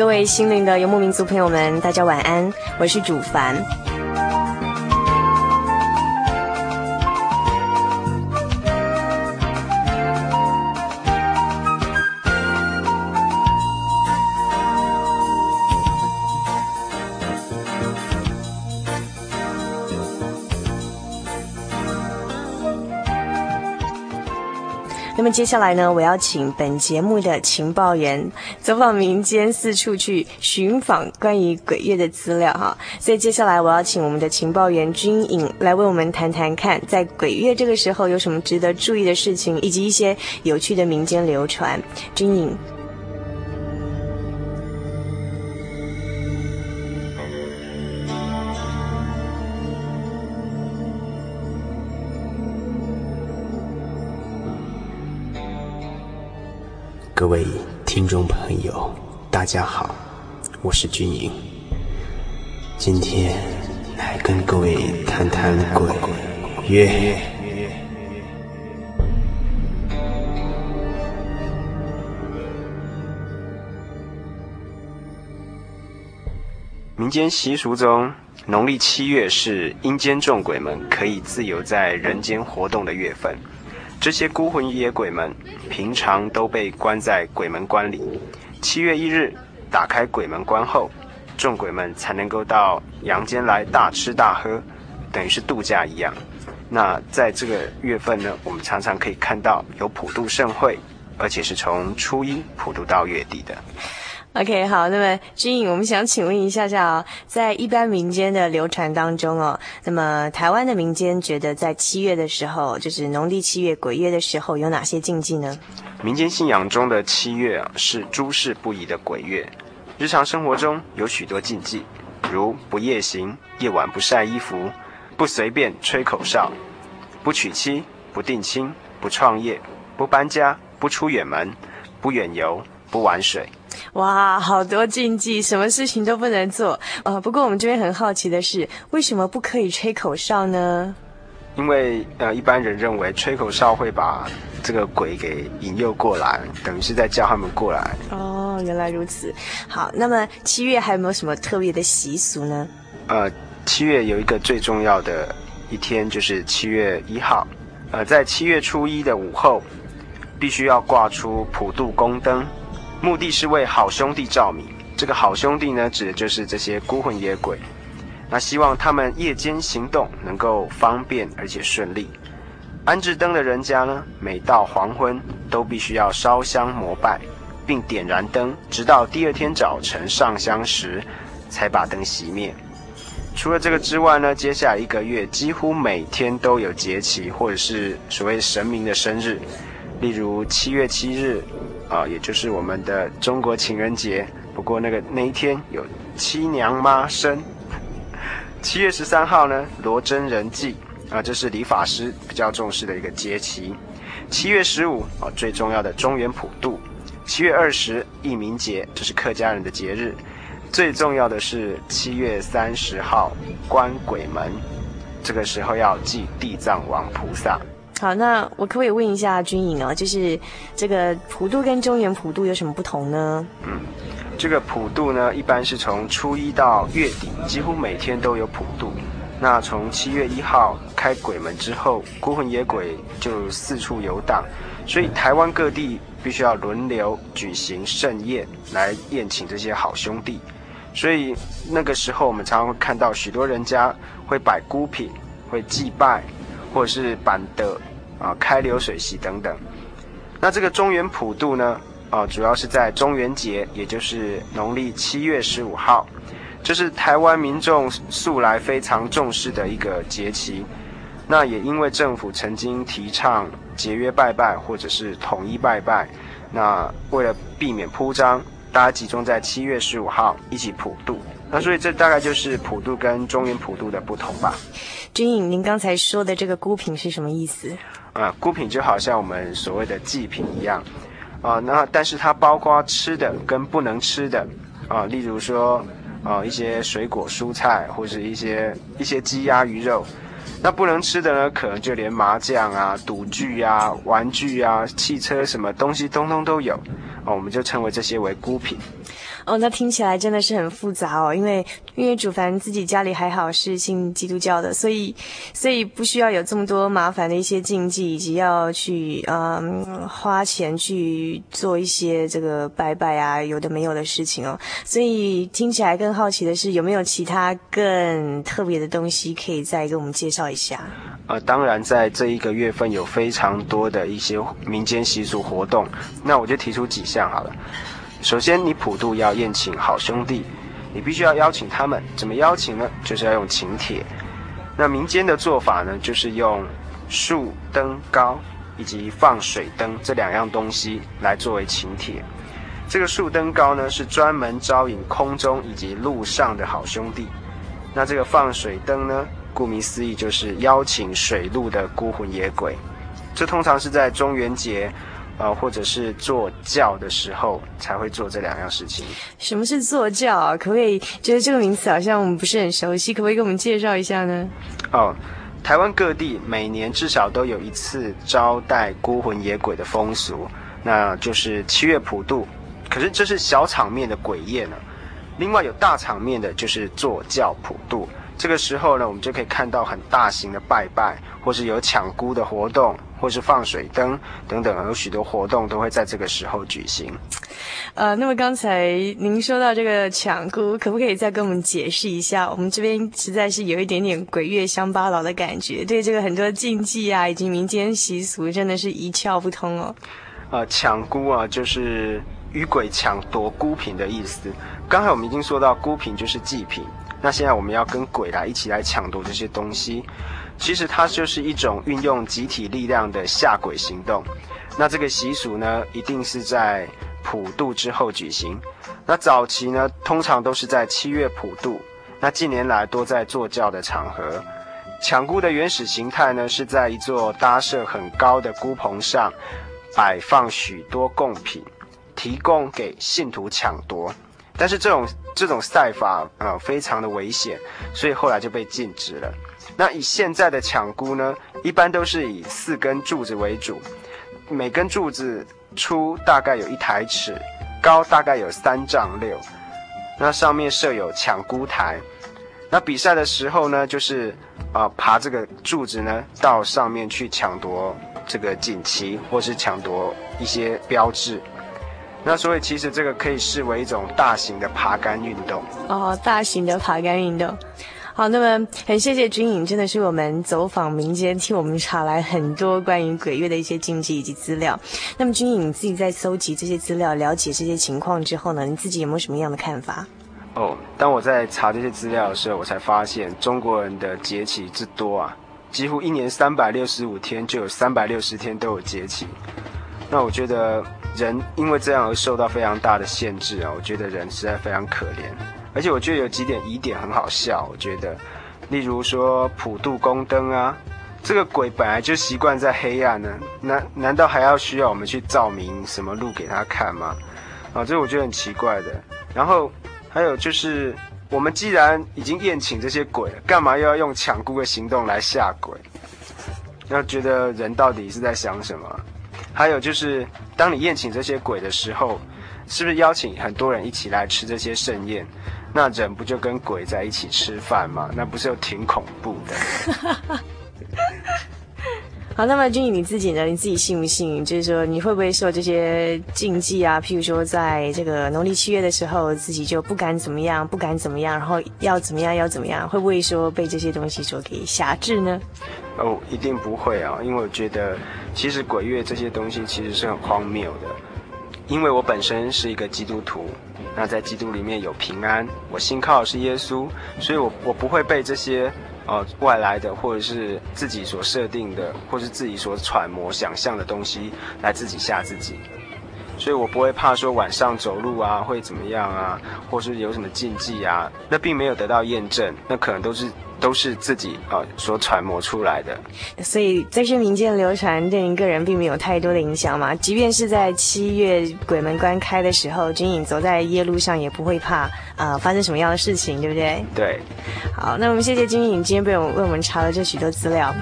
各位心灵的游牧民族朋友们，大家晚安，我是主凡。接下来呢，我要请本节目的情报员走访民间，四处去寻访关于鬼月的资料哈。所以接下来我要请我们的情报员君颖来为我们谈谈看，在鬼月这个时候有什么值得注意的事情，以及一些有趣的民间流传。君颖。各位听众朋友，大家好，我是军营，今天来跟各位谈谈鬼月。民间习俗中，农历七月是阴间众鬼们可以自由在人间活动的月份。这些孤魂野鬼们平常都被关在鬼门关里，七月一日打开鬼门关后，众鬼们才能够到阳间来大吃大喝，等于是度假一样。那在这个月份呢，我们常常可以看到有普渡盛会，而且是从初一普渡到月底的。OK，好，那么君颖，我们想请问一下下啊，在一般民间的流传当中哦，那么台湾的民间觉得在七月的时候，就是农历七月鬼月的时候，有哪些禁忌呢？民间信仰中的七月啊，是诸事不宜的鬼月，日常生活中有许多禁忌，如不夜行、夜晚不晒衣服、不随便吹口哨、不娶妻、不定亲、不创业、不搬家、不出远门、不远游、不玩水。哇，好多禁忌，什么事情都不能做。呃，不过我们这边很好奇的是，为什么不可以吹口哨呢？因为呃，一般人认为吹口哨会把这个鬼给引诱过来，等于是在叫他们过来。哦，原来如此。好，那么七月还有没有什么特别的习俗呢？呃，七月有一个最重要的一天，就是七月一号。呃，在七月初一的午后，必须要挂出普渡宫灯。目的是为好兄弟照明。这个好兄弟呢，指的就是这些孤魂野鬼。那希望他们夜间行动能够方便而且顺利。安置灯的人家呢，每到黄昏都必须要烧香膜拜，并点燃灯，直到第二天早晨上香时才把灯熄灭。除了这个之外呢，接下来一个月几乎每天都有节期或者是所谓神明的生日，例如七月七日。啊，也就是我们的中国情人节，不过那个那一天有七娘妈生。七月十三号呢，罗真人祭啊，这是理发师比较重视的一个节期。七月十五啊，最重要的中元普渡。七月二十，义民节，这是客家人的节日。最重要的是七月三十号，关鬼门，这个时候要祭地藏王菩萨。好，那我可不可以问一下军营啊，就是这个普渡跟中原普渡有什么不同呢？嗯。这个普渡呢，一般是从初一到月底，几乎每天都有普渡。那从七月一号开鬼门之后，孤魂野鬼就四处游荡，所以台湾各地必须要轮流举行盛宴来宴请这些好兄弟。所以那个时候，我们常常会看到许多人家会摆孤品，会祭拜，或者是办的啊开流水席等等。那这个中原普渡呢？啊，主要是在中元节，也就是农历七月十五号，这是台湾民众素来非常重视的一个节期。那也因为政府曾经提倡节约拜拜或者是统一拜拜，那为了避免铺张，大家集中在七月十五号一起普渡。那所以这大概就是普渡跟中原普渡的不同吧。军颖，您刚才说的这个孤品是什么意思？啊，孤品就好像我们所谓的祭品一样。啊，那但是它包括吃的跟不能吃的，啊，例如说，啊一些水果蔬菜或是一些一些鸡鸭鱼肉，那不能吃的呢，可能就连麻将啊、赌具啊、玩具啊、汽车什么东西通通都有，啊，我们就称为这些为孤品。哦，那听起来真的是很复杂哦，因为因为主凡自己家里还好是信基督教的，所以所以不需要有这么多麻烦的一些禁忌，以及要去嗯花钱去做一些这个拜拜啊，有的没有的事情哦。所以听起来更好奇的是，有没有其他更特别的东西可以再给我们介绍一下？呃，当然，在这一个月份有非常多的一些民间习俗活动，那我就提出几项好了。首先，你普渡要宴请好兄弟，你必须要邀请他们。怎么邀请呢？就是要用请帖。那民间的做法呢，就是用树灯高以及放水灯这两样东西来作为请帖。这个树灯高呢，是专门招引空中以及路上的好兄弟。那这个放水灯呢，顾名思义就是邀请水路的孤魂野鬼。这通常是在中元节。啊，或者是坐轿的时候才会做这两样事情。什么是坐轿啊？可不可以？觉得这个名词好像我们不是很熟悉，可不可以给我们介绍一下呢？哦，台湾各地每年至少都有一次招待孤魂野鬼的风俗，那就是七月普渡。可是这是小场面的鬼夜呢。另外有大场面的就是坐轿普渡。这个时候呢，我们就可以看到很大型的拜拜，或是有抢孤的活动，或是放水灯等等，有许多活动都会在这个时候举行。呃，那么刚才您说到这个抢孤，可不可以再跟我们解释一下？我们这边实在是有一点点鬼月乡巴佬的感觉，对这个很多禁忌啊，以及民间习俗，真的是一窍不通哦。呃，抢孤啊，就是与鬼抢夺孤品的意思。刚才我们已经说到，孤品就是祭品。那现在我们要跟鬼来一起来抢夺这些东西，其实它就是一种运用集体力量的下鬼行动。那这个习俗呢，一定是在普渡之后举行。那早期呢，通常都是在七月普渡。那近年来多在坐轿的场合。抢孤的原始形态呢，是在一座搭设很高的孤棚上，摆放许多贡品，提供给信徒抢夺。但是这种这种赛法啊、非常的危险，所以后来就被禁止了。那以现在的抢孤呢，一般都是以四根柱子为主，每根柱子粗大概有一台尺，高大概有三丈六。那上面设有抢孤台。那比赛的时候呢，就是啊、爬这个柱子呢，到上面去抢夺这个锦旗，或是抢夺一些标志。那所以其实这个可以视为一种大型的爬杆运动哦，大型的爬杆运动。好，那么很谢谢军营，真的是我们走访民间，替我们查来很多关于鬼月的一些禁忌以及资料。那么军营你自己在搜集这些资料、了解这些情况之后呢，你自己有没有什么样的看法？哦，当我在查这些资料的时候，我才发现中国人的节气之多啊，几乎一年三百六十五天就有三百六十天都有节气。那我觉得。人因为这样而受到非常大的限制啊，我觉得人实在非常可怜。而且我觉得有几点疑点很好笑，我觉得，例如说普度宫灯啊，这个鬼本来就习惯在黑暗呢，难难道还要需要我们去照明什么路给他看吗？啊，这我觉得很奇怪的。然后还有就是，我们既然已经宴请这些鬼了，干嘛又要用抢孤的行动来吓鬼？要觉得人到底是在想什么？还有就是，当你宴请这些鬼的时候，是不是邀请很多人一起来吃这些盛宴？那人不就跟鬼在一起吃饭吗？那不是又挺恐怖的？好，那么君宇你自己呢？你自己信不信？就是说，你会不会受这些禁忌啊？譬如说，在这个农历七月的时候，自己就不敢怎么样，不敢怎么样，然后要怎么样，要怎么样？会不会说被这些东西所给辖制呢？哦，一定不会啊，因为我觉得，其实鬼月这些东西其实是很荒谬的。因为我本身是一个基督徒。那在基督里面有平安，我信靠的是耶稣，所以我我不会被这些呃外来的或者是自己所设定的，或是自己所揣摩想象的东西来自己吓自己，所以我不会怕说晚上走路啊会怎么样啊，或是有什么禁忌啊，那并没有得到验证，那可能都是。都是自己啊所揣摩出来的，所以这些民间流传对您个人并没有太多的影响嘛。即便是在七月鬼门关开的时候，军影走在夜路上也不会怕啊、呃、发生什么样的事情，对不对？对。好，那我们谢谢军影今天为我为我们查了这许多资料。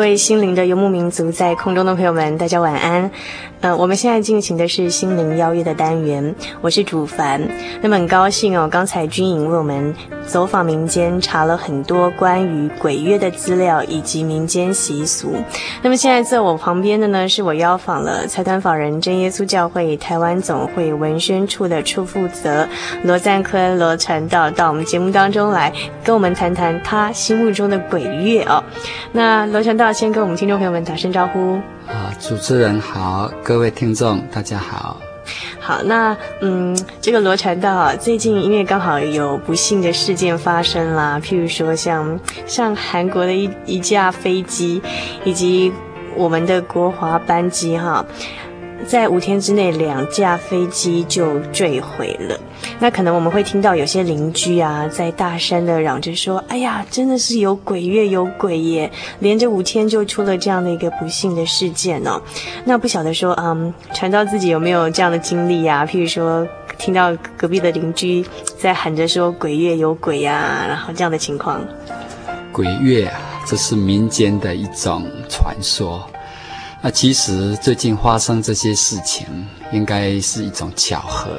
各位心灵的游牧民族，在空中的朋友们，大家晚安。呃，我们现在进行的是心灵邀约的单元，我是主凡。那么很高兴哦，刚才军营为我们走访民间，查了很多关于鬼月的资料以及民间习俗。那么现在在我旁边的呢，是我邀访了财团法人真耶稣教会台湾总会文宣处的处负责罗赞坤罗传道，到我们节目当中来跟我们谈谈他心目中的鬼月哦。那罗传道先跟我们听众朋友们打声招呼。啊，主持人好，各位听众大家好。好，那嗯，这个罗传道啊，最近因为刚好有不幸的事件发生啦，譬如说像像韩国的一一架飞机，以及我们的国华班机哈。在五天之内，两架飞机就坠毁了。那可能我们会听到有些邻居啊，在大声的嚷着说：“哎呀，真的是有鬼月，有鬼耶！连着五天就出了这样的一个不幸的事件哦。”那不晓得说，嗯，传道自己有没有这样的经历呀？譬如说，听到隔壁的邻居在喊着说“鬼月有鬼呀”，然后这样的情况。鬼月啊，这是民间的一种传说。那其实最近发生这些事情，应该是一种巧合，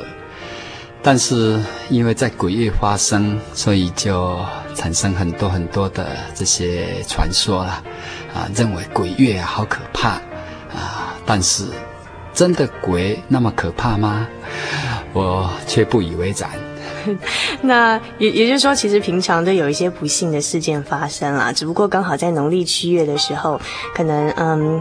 但是因为在鬼月发生，所以就产生很多很多的这些传说了，啊，认为鬼月好可怕，啊，但是真的鬼那么可怕吗？我却不以为然。那也也就是说，其实平常都有一些不幸的事件发生啦，只不过刚好在农历七月的时候，可能嗯，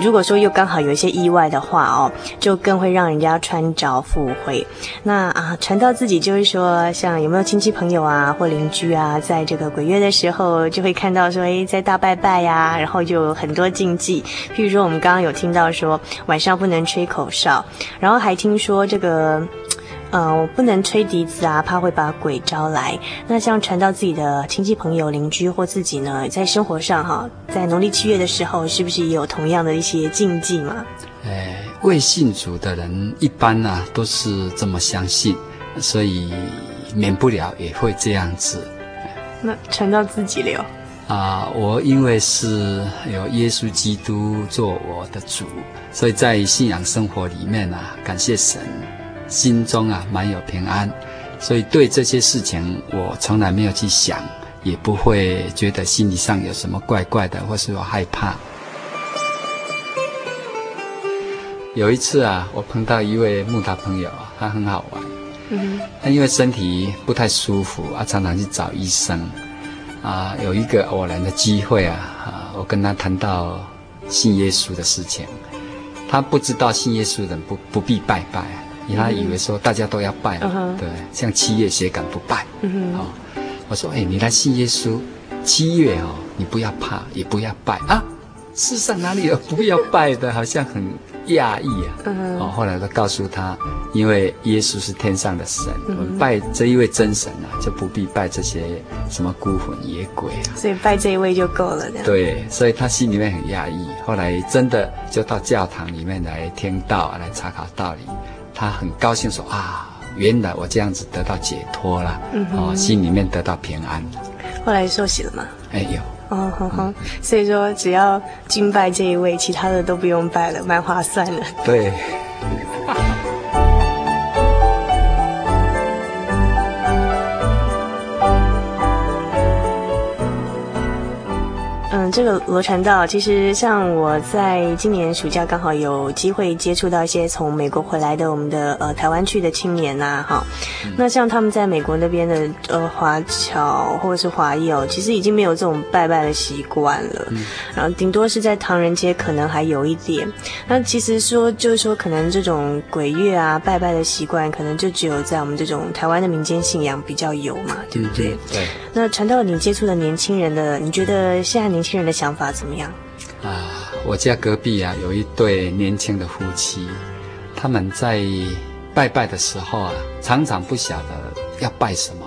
如果说又刚好有一些意外的话哦，就更会让人家穿着赴会。那啊，传到自己就是说，像有没有亲戚朋友啊或邻居啊，在这个鬼月的时候，就会看到说，哎，在大拜拜呀，然后就很多禁忌，譬如说我们刚刚有听到说晚上不能吹口哨，然后还听说这个。呃，我不能吹笛子啊，怕会把鬼招来。那像传到自己的亲戚朋友、邻居或自己呢，在生活上哈，在农历七月的时候，是不是也有同样的一些禁忌嘛？哎，未信主的人一般呢、啊、都是这么相信，所以免不了也会这样子。那传到自己了啊，我因为是有耶稣基督做我的主，所以在信仰生活里面啊，感谢神。心中啊，蛮有平安，所以对这些事情我从来没有去想，也不会觉得心理上有什么怪怪的，或是我害怕。有一次啊，我碰到一位牧达朋友，他很好玩。嗯，他因为身体不太舒服啊，常常去找医生。啊，有一个偶然的机会啊，啊，我跟他谈到信耶稣的事情。他不知道信耶稣的人不不必拜拜，他以为说大家都要拜，嗯、对，像七月谁敢不拜。我说，哎，你来信耶稣，七月哦，你不要怕，也不要拜啊。世上哪里有不要拜的？好像很讶异啊。嗯、哦，后来都告诉他，因为耶稣是天上的神，嗯、我们拜这一位真神啊，就不必拜这些什么孤魂野鬼啊。所以拜这一位就够了。对，所以他心里面很讶异。后来真的就到教堂里面来听道，来查考道理。他很高兴说啊，原来我这样子得到解脱了，嗯、哦，心里面得到平安。后来受洗了吗？哎有。哦，好好，所以说只要敬拜这一位，其他的都不用拜了，蛮划算的。对。这个罗传道，其实像我在今年暑假刚好有机会接触到一些从美国回来的我们的呃台湾去的青年呐、啊，哈，嗯、那像他们在美国那边的呃华侨或者是华裔哦，其实已经没有这种拜拜的习惯了，嗯、然后顶多是在唐人街可能还有一点。那其实说就是说，可能这种鬼月啊拜拜的习惯，可能就只有在我们这种台湾的民间信仰比较有嘛，对不对？对。那传道，你接触的年轻人的，你觉得现在年轻人的想法怎么样？啊，我家隔壁啊有一对年轻的夫妻，他们在拜拜的时候啊，常常不晓得要拜什么，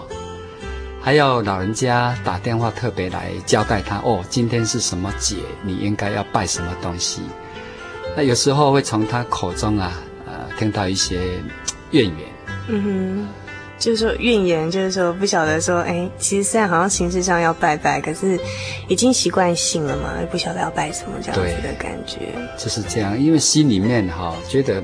还要老人家打电话特别来交代他哦，今天是什么节，你应该要拜什么东西。那有时候会从他口中啊，呃，听到一些怨言。嗯哼。就是说怨言，就是说不晓得说，哎，其实虽然好像形式上要拜拜，可是已经习惯性了嘛，也不晓得要拜什么这样子的感觉。就是这样，因为心里面哈、觉得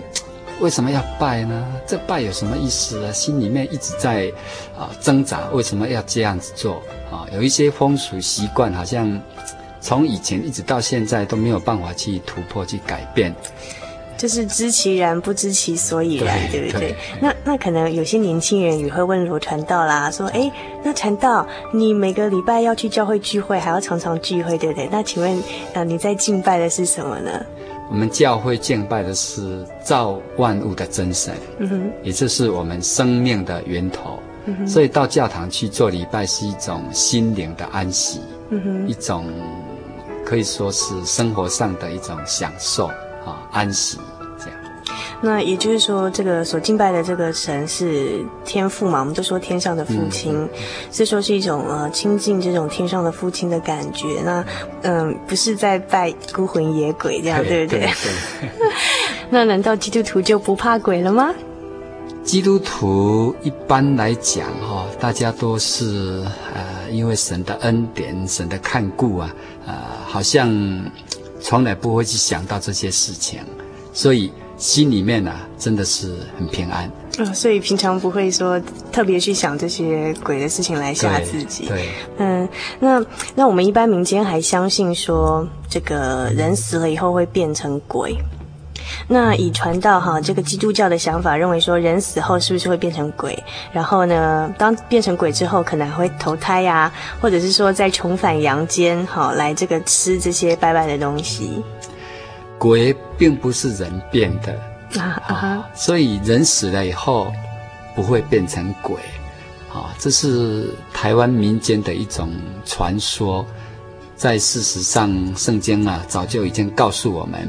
为什么要拜呢？这拜有什么意思啊？心里面一直在啊挣扎，为什么要这样子做啊？有一些风俗习惯，好像从以前一直到现在都没有办法去突破、去改变。就是知其然，不知其所以然，对，对不对？对，那那可能有些年轻人也会问罗传道啦，说：“哎，那传道，你每个礼拜要去教会聚会，还要常常聚会，对不对？那请问，呃，你在敬拜的是什么呢？”我们教会敬拜的是造万物的真神，嗯哼，也就是我们生命的源头，嗯哼，所以到教堂去做礼拜是一种心灵的安息，嗯哼，一种可以说是生活上的一种享受。啊，安息这样。那也就是说，这个所敬拜的这个神是天父嘛？我们都说天上的父亲，嗯、所以说是一种呃亲近这种天上的父亲的感觉。那嗯、呃，不是在拜孤魂野鬼这样，对，对不对？对。对 那难道基督徒就不怕鬼了吗？基督徒一般来讲哈，大家都是呃，因为神的恩典、神的看顾啊，呃，好像。从来不会去想到这些事情，所以心里面啊真的是很平安。嗯，所以平常不会说特别去想这些鬼的事情来吓自己。对，对嗯，那那我们一般民间还相信说，这个人死了以后会变成鬼。那以传道哈，这个基督教的想法认为说，人死后是不是会变成鬼？然后呢，当变成鬼之后，可能还会投胎呀、或者是说再重返阳间，好来这个吃这些拜拜的东西。鬼并不是人变的啊啊，所以人死了以后不会变成鬼，啊，这是台湾民间的一种传说，在事实上，圣经啊早就已经告诉我们。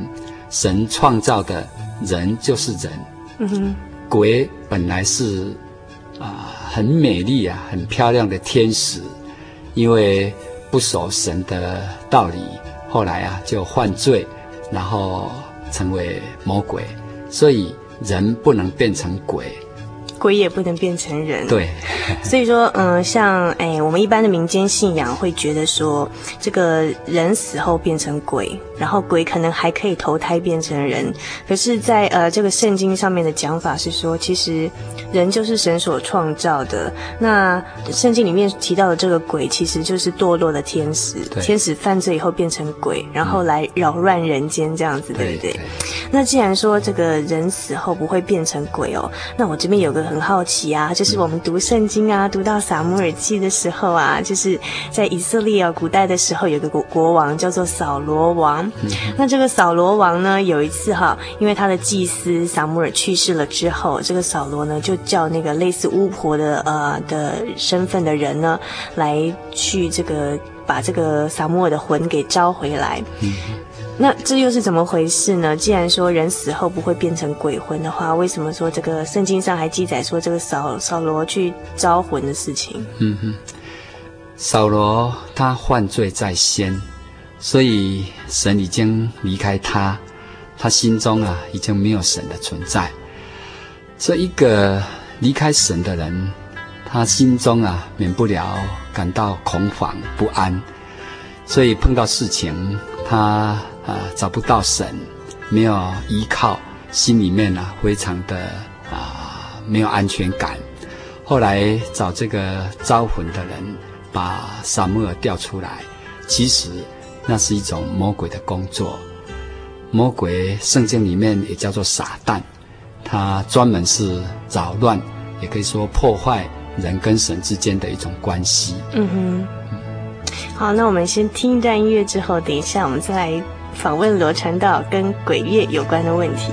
神创造的人就是人，嗯哼，鬼本来是啊很美丽啊很漂亮的天使，因为不守神的道理，后来啊就犯罪，然后成为魔鬼，所以人不能变成鬼，鬼也不能变成人。对，所以说，嗯，像哎，我们一般的民间信仰会觉得说，这个人死后变成鬼，然后鬼可能还可以投胎变成人。可是在，在呃这个圣经上面的讲法是说，其实人就是神所创造的。那圣经里面提到的这个鬼，其实就是堕落的天使，天使犯罪以后变成鬼，然后来扰乱人间这样子，对不对？对，那既然说这个人死后不会变成鬼哦，那我这边有个很好奇啊，就是我们读圣经啊，读到撒母耳记的时候啊，就是在以色列啊古代的时候，有个国国王叫做扫罗王。那这个扫罗王呢，有一次哈，因为他的祭司撒母耳去世了之后，这个扫罗呢就叫那个类似巫婆的呃的身份的人呢，来去这个把这个撒母耳的魂给招回来。那这又是怎么回事呢？既然说人死后不会变成鬼魂的话，为什么说这个圣经上还记载说这个扫扫罗去招魂的事情？嗯哼，扫罗他犯罪在先，所以神已经离开他，他心中啊已经没有神的存在。这一个离开神的人，他心中啊免不了感到恐慌不安，所以碰到事情他。啊，找不到神，没有依靠，心里面啊非常的啊没有安全感。后来找这个招魂的人，把撒母耳调出来，其实那是一种魔鬼的工作。魔鬼圣经里面也叫做撒旦，他专门是扰乱，也可以说破坏人跟神之间的一种关系。嗯哼，好，那我们先听一段音乐之后，等一下我们再来。访问罗传道跟鬼月有关的问题。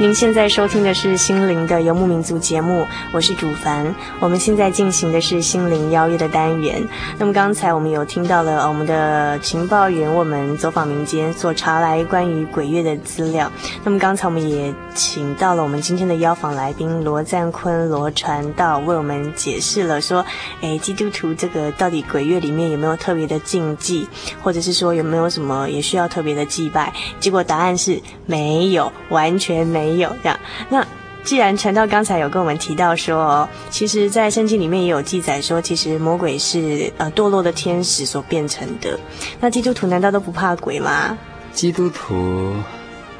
您现在收听的是心灵的游牧民族节目，我是主凡。我们现在进行的是心灵邀约的单元。那么刚才我们有听到了我们的情报员，我们走访民间所查来关于鬼月的资料。那么刚才我们也请到了我们今天的邀访来宾罗赞坤罗传道，为我们解释了说，诶，基督徒这个到底鬼月里面有没有特别的禁忌，或者是说有没有什么也需要特别的祭拜？结果答案是没有，完全没。没有这样。那既然传道刚才有跟我们提到说，其实，在圣经里面也有记载说，其实魔鬼是呃堕落的天使所变成的。那基督徒难道都不怕鬼吗？基督徒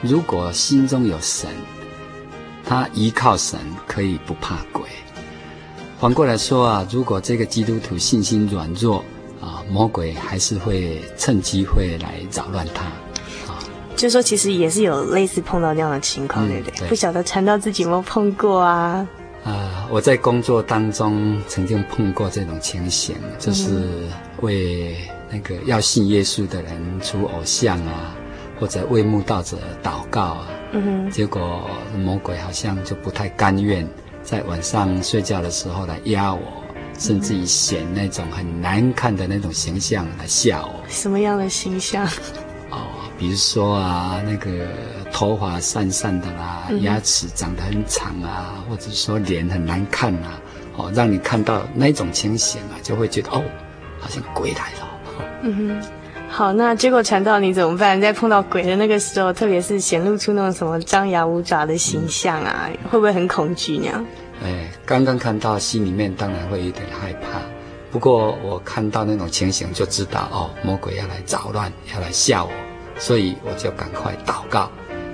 如果心中有神，他依靠神，可以不怕鬼。反过来说啊，如果这个基督徒信心软弱啊，魔鬼还是会趁机会来扰乱他。就是说，其实也是有类似碰到这样的情况，对不对？不晓得传道自己有没有碰过啊？啊、呃，我在工作当中曾经碰过这种情形，就是为那个要信耶稣的人出偶像啊，或者为慕道者祷告啊。嗯哼。结果魔鬼好像就不太甘愿在晚上睡觉的时候来压我，甚至于显那种很难看的那种形象来吓我。什么样的形象？比如说啊，那个头发散散的啦，嗯、牙齿长得很长啊，或者说脸很难看啊，哦，让你看到那种情形啊，就会觉得哦，好像鬼来了。嗯哼，好，那结果传到你怎么办？在碰到鬼的那个时候，特别是显露出那种什么张牙舞爪的形象啊，嗯、会不会很恐惧呢？哎，刚刚看到，心里面当然会有点害怕。不过我看到那种情形，就知道哦，魔鬼要来捣乱，要来吓我。所以我就赶快祷告，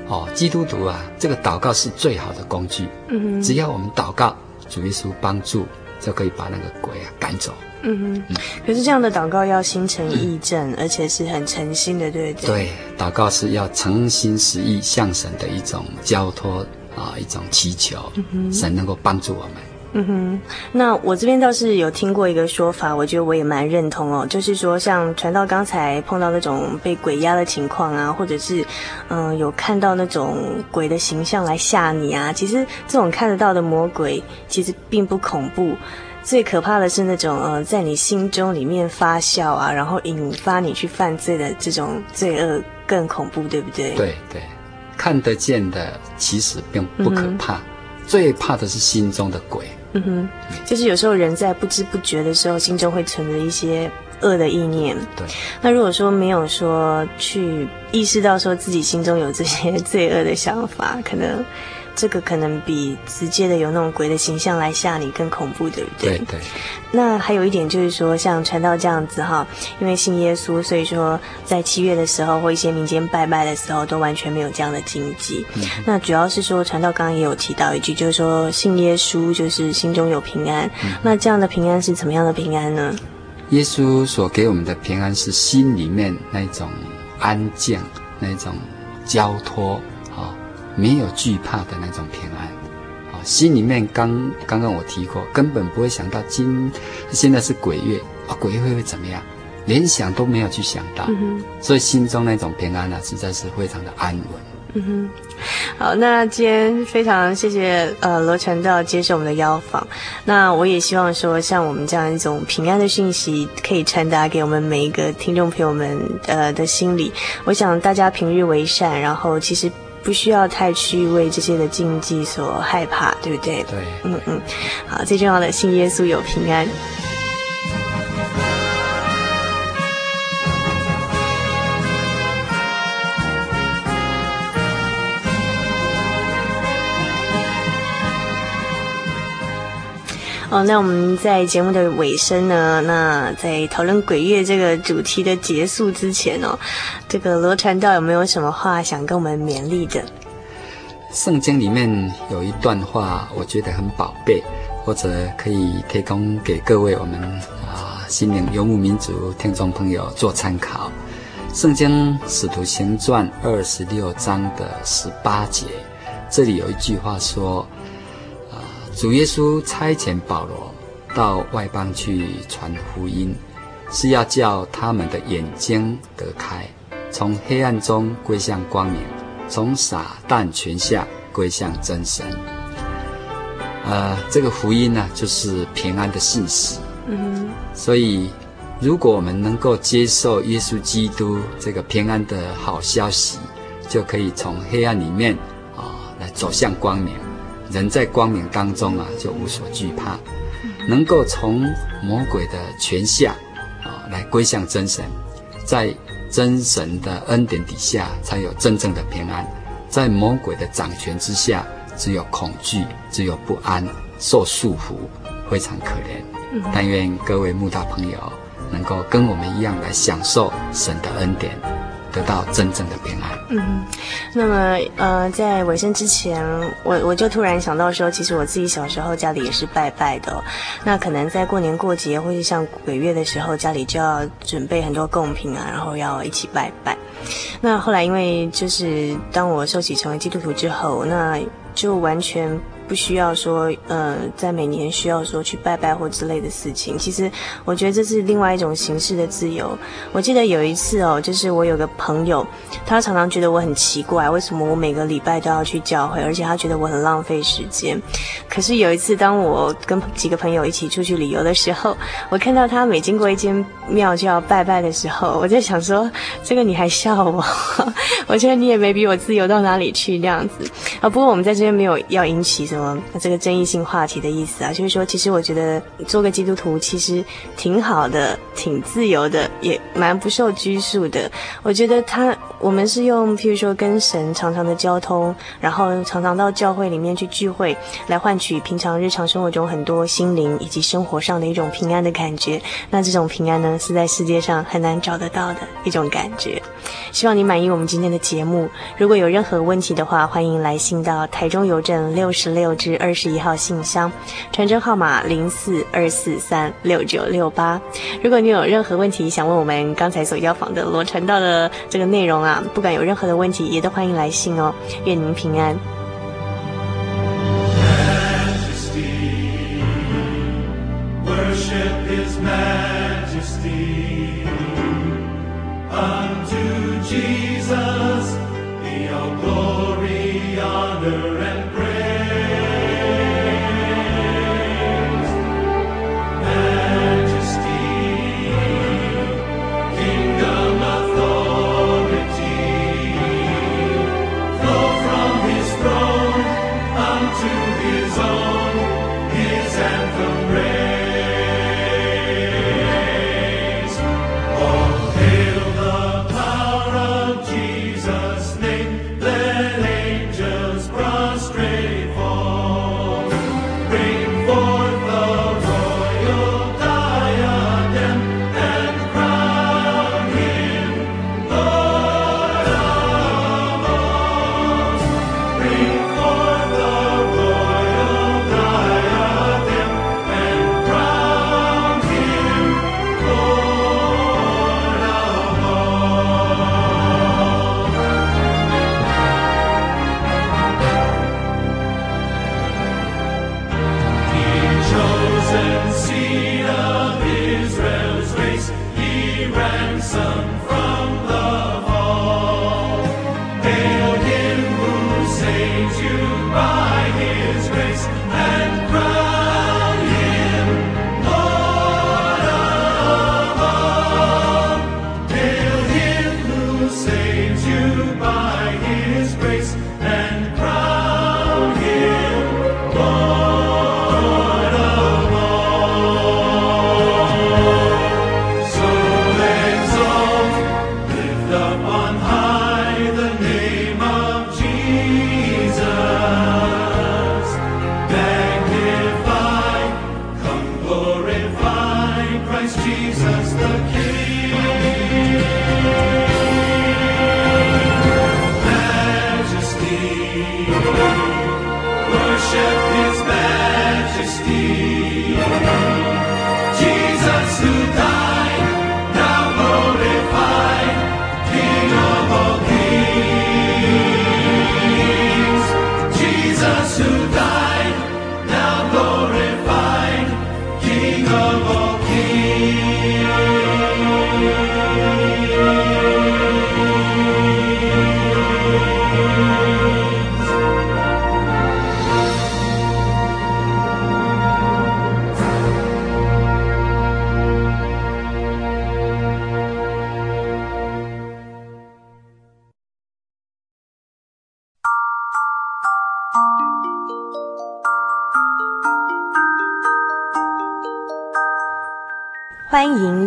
哦，基督徒啊，这个祷告是最好的工具。嗯哼，只要我们祷告，主耶稣帮助，就可以把那个鬼啊赶走。嗯哼，嗯，可是这样的祷告要心诚意正，嗯、而且是很诚心的，对不对？对，祷告是要诚心实意向神的一种交托啊，一种祈求，嗯、神能够帮助我们。嗯哼，那我这边倒是有听过一个说法，我觉得我也蛮认同哦，就是说像传道刚才碰到那种被鬼压的情况啊，或者是嗯、呃、有看到那种鬼的形象来吓你啊，其实这种看得到的魔鬼其实并不恐怖，最可怕的是那种呃在你心中里面发酵啊，然后引发你去犯罪的这种罪恶更恐怖，对不对？对对，看得见的其实并不可怕，嗯、最怕的是心中的鬼。嗯哼，就是有时候人在不知不觉的时候，心中会存着一些恶的意念。对，那如果说没有说去意识到说自己心中有这些 罪恶的想法，可能。这个可能比直接的有那种鬼的形象来吓你更恐怖，对不对？对对。那还有一点就是说，像传道这样子哈，因为信耶稣，所以说在七月的时候或一些民间拜拜的时候，都完全没有这样的禁忌。嗯、那主要是说，传道刚刚也有提到一句，就是说信耶稣就是心中有平安。嗯、那这样的平安是怎么样的平安呢？耶稣所给我们的平安是心里面那种安静，那种交托。没有惧怕的那种平安，啊，心里面刚刚刚我提过，根本不会想到今现在是鬼月啊，鬼月会怎么样，连想都没有去想到，所以心中那种平安呢、啊，实在是非常的安稳。嗯哼，好，那今天非常谢谢呃罗传道接受我们的邀访，那我也希望说，像我们这样一种平安的讯息，可以传达给我们每一个听众朋友们呃的心里。我想大家平日为善，然后其实。不需要太去为这些的禁忌所害怕，对不对？对，嗯嗯，好，最重要的信耶稣有平安。哦，那我们在节目的尾声呢，那在讨论鬼月这个主题的结束之前哦，这个罗传道有没有什么话想跟我们勉励的？圣经里面有一段话，我觉得很宝贝，或者可以提供给各位我们啊心灵游牧民族听众朋友做参考。圣经使徒行传二十六章的十八节，这里有一句话说。主耶稣差遣保罗到外邦去传福音，是要叫他们的眼睛得开，从黑暗中归向光明，从撒旦权下归向真神。呃，这个福音呢，就是平安的信息。嗯，所以如果我们能够接受耶稣基督这个平安的好消息，就可以从黑暗里面啊来走向光明。人在光明当中啊，就无所惧怕。能够从魔鬼的权下啊来归向真神，在真神的恩典底下，才有真正的平安。在魔鬼的掌权之下，只有恐惧，只有不安，受束缚，非常可怜。但愿各位慕道朋友能够跟我们一样来享受神的恩典。得到真正的平安。嗯，那么呃，在尾声之前，我我就突然想到说，其实我自己小时候家里也是拜拜的。那可能在过年过节或是像鬼月的时候，家里就要准备很多贡品啊，然后要一起拜拜。那后来因为就是当我受洗成为基督徒之后，那就完全。不需要说，呃，在每年需要说去拜拜或之类的事情。其实，我觉得这是另外一种形式的自由。我记得有一次哦，就是我有个朋友，他常常觉得我很奇怪，为什么我每个礼拜都要去教会，而且他觉得我很浪费时间。可是有一次，当我跟几个朋友一起出去旅游的时候，我看到他每经过一间庙就要拜拜的时候，我在想说，这个你还笑我？我觉得你也没比我自由到哪里去那样子啊。不过我们在这边没有要引起。那这个争议性话题的意思啊，就是说，其实我觉得做个基督徒其实挺好的，挺自由的，也蛮不受拘束的。我觉得他，我们是用譬如说跟神常常的交通，然后常常到教会里面去聚会，来换取平常日常生活中很多心灵以及生活上的一种平安的感觉。那这种平安呢，是在世界上很难找得到的一种感觉。希望你满意我们今天的节目。如果有任何问题的话，欢迎来信到台中邮政六十六六至二十一号信箱传真号码零四二四三六九六八。如果你有任何问题想问我们刚才所邀访的罗传道的这个内容啊不管有任何的问题也都欢迎来信哦愿您平安。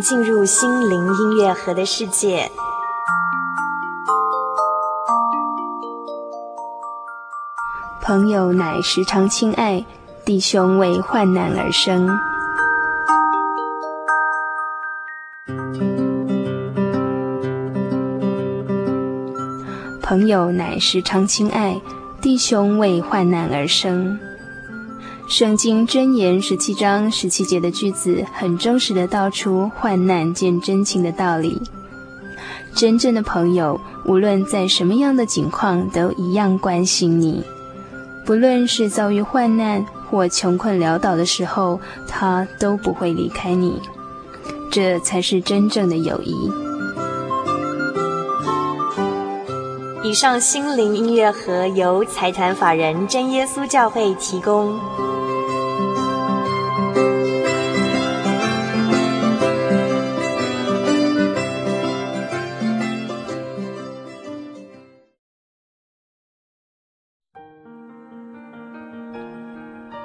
进入心灵音乐盒的世界。朋友乃时常亲爱，弟兄为患难而生。朋友乃时常亲爱，弟兄为患难而生。圣经箴言十七章十七节的句子，很忠实地道出患难见真情的道理。真正的朋友，无论在什么样的境况，都一样关心你。不论是遭遇患难或穷困潦倒的时候，他都不会离开你。这才是真正的友谊。以上心灵音乐盒由财团法人真耶稣教会提供。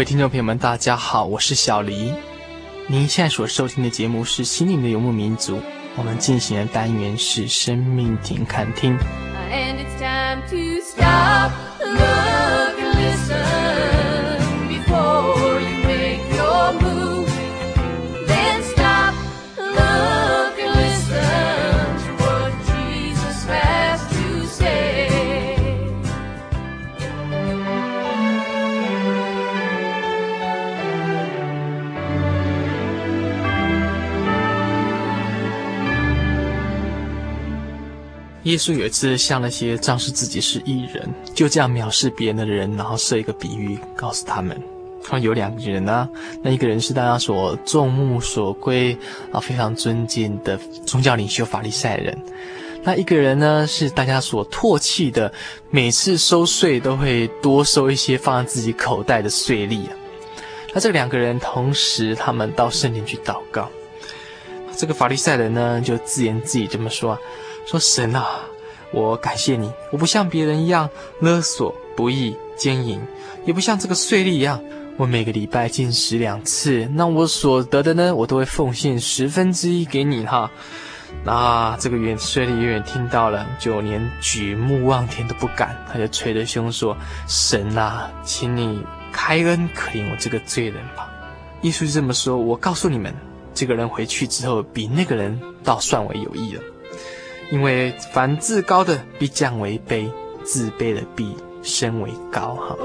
各位听众朋友们，大家好，我是小黎。您现在所收听的节目是《心灵的游牧民族》，我们进行的单元是“生命停看听”。耶稣有一次向那些仗势自己是义人，就这样藐视别人的人，然后设一个比喻，告诉他们：说有两个人啊，那一个人是大家所众目所归啊，非常尊敬的宗教领袖法利赛人；那一个人呢，是大家所唾弃的，每次收税都会多收一些放在自己口袋的税吏啊。那这两个人同时，他们到圣殿去祷告。这个法利赛人呢，就自言自语这么说。说神啊，我感谢你，我不像别人一样勒索、不义、奸淫，也不像这个税吏一样，我每个礼拜进食两次，那我所得的呢，我都会奉献十分之一给你哈。那这个远税吏远远听到了，就连举目望天都不敢，他就捶着胸说：“神啊，请你开恩可怜我这个罪人吧。”耶稣这么说：“我告诉你们，这个人回去之后，比那个人倒算为有益了。”因为凡自高的必降为卑，自卑的必升为高。哈。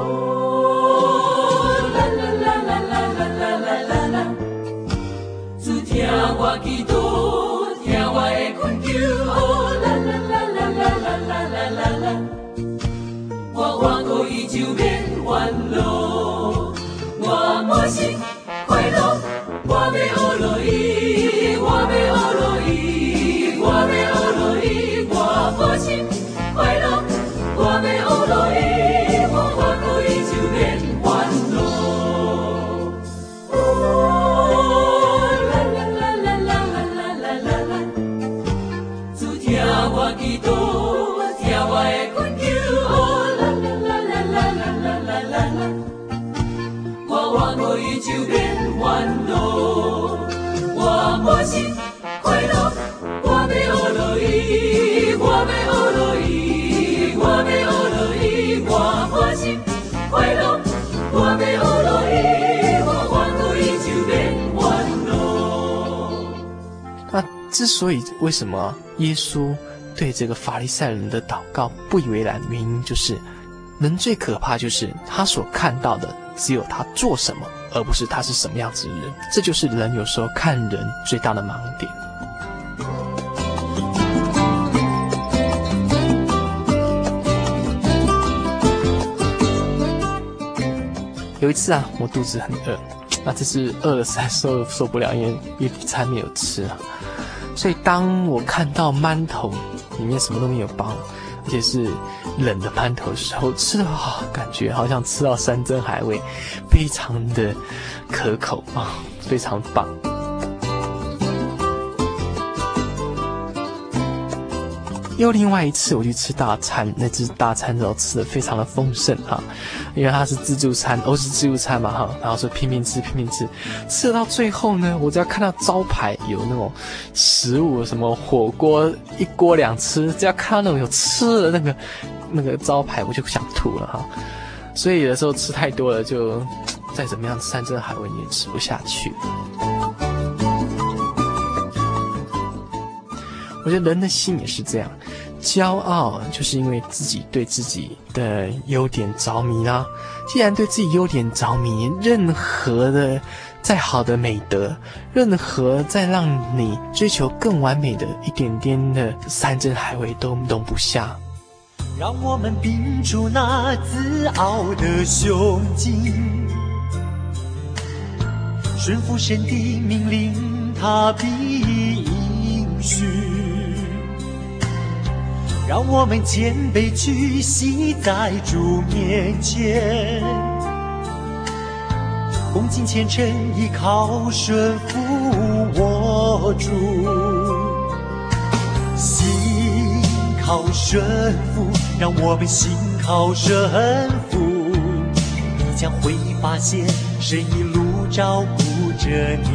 所以为什么耶稣对这个法利赛人的祷告不以为然，原因就是人最可怕就是他所看到的只有他做什么，而不是他是什么样子的人。这就是人有时候看人最大的盲点。有一次啊，我肚子很饿，那这次饿了实在受受不了，因为一餐没有吃啊。所以当我看到馒头里面什么都没有包，而且是冷的馒头的时候，吃的话感觉好像吃到山珍海味，非常的可口啊，非常棒。又另外一次，我去吃大餐，那次大餐之后吃的非常的丰盛哈，因为它是自助餐，欧式自助餐嘛哈，然后说拼命吃，拼命吃，吃到最后呢，我只要看到招牌有那种食物，什么火锅一锅两吃，只要看到那种有吃的那个那个招牌，我就想吐了哈。所以有的时候吃太多了，就再怎么样山珍海味你也吃不下去。我觉得人的心也是这样，骄傲就是因为自己对自己的优点着迷啦。既然对自己优点着迷，任何的再好的美德，任何再让你追求更完美的一点点的山珍海味都容不下。让我们屏住那自傲的胸襟，顺服神的命令，他必应许。让我们谦卑屈膝在主面前，恭敬虔诚依靠顺服我主，心靠顺服，让我们心靠顺服，你将会发现神一路照顾着你。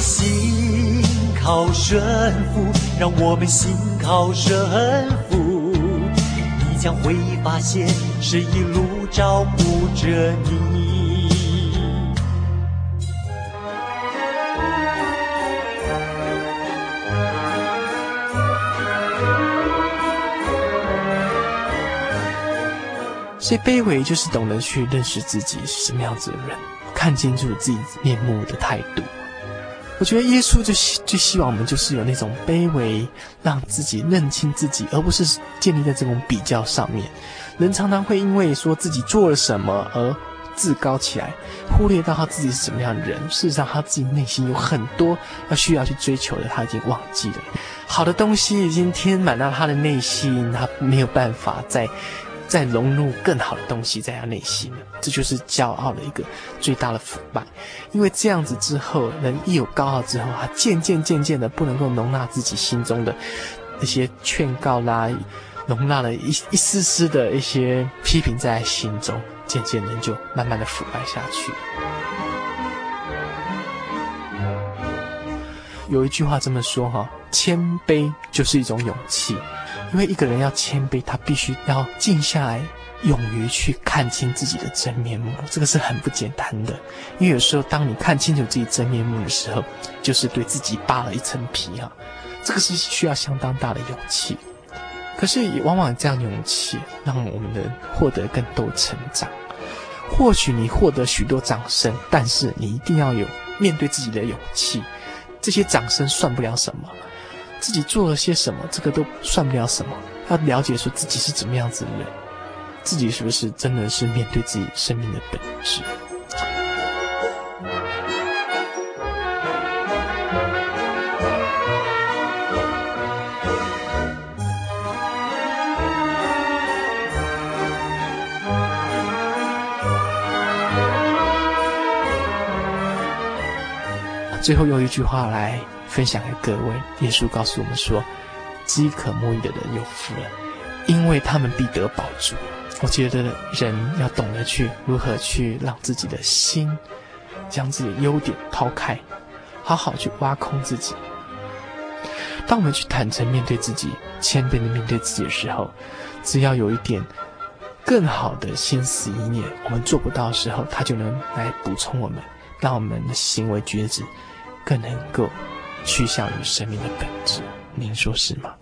心靠神父，让我们心靠神父，你将会发现是一路照顾着你。所以卑微就是懂得去认识自己是什么样子的人，看清楚自己面目的态度。我觉得耶稣就希最希望我们就是有那种卑微，让自己认清自己，而不是建立在这种比较上面。人常常会因为说自己做了什么而自高起来，忽略到他自己是什么样的人。事实上，他自己内心有很多要需要去追求的，他已经忘记了。好的东西已经填满了他的内心，他没有办法再。再融入更好的东西在他内心，这就是骄傲的一个最大的腐败。因为这样子之后，人一有高傲之后，他渐渐渐渐的不能够容纳自己心中的那些劝告啦，容纳了一一丝丝的一些批评在心中，渐渐人就慢慢的腐败下去。有一句话这么说哈，谦卑就是一种勇气。因为一个人要谦卑，他必须要静下来，勇于去看清自己的真面目，这个是很不简单的。因为有时候，当你看清楚自己真面目的时候，就是对自己扒了一层皮啊，这个是需要相当大的勇气。可是，也往往这样勇气，让我们的获得更多成长。或许你获得许多掌声，但是你一定要有面对自己的勇气。这些掌声算不了什么。自己做了些什么，这个都算不了什么。要了解说自己是怎么样子的人，自己是不是真的是面对自己生命的本质。最后用一句话来分享给各位。耶稣告诉我们说，饥渴慕义的人有福了，因为他们必得饱足。我觉得人要懂得去如何去让自己的心，将自己的优点抛开，好好去挖空自己。当我们去坦诚面对自己，谦卑的面对自己的时候，只要有一点更好的心思意念，我们做不到的时候，他就能来补充我们，让我们的行为举止更能够趋向于生命的本质。您说是吗？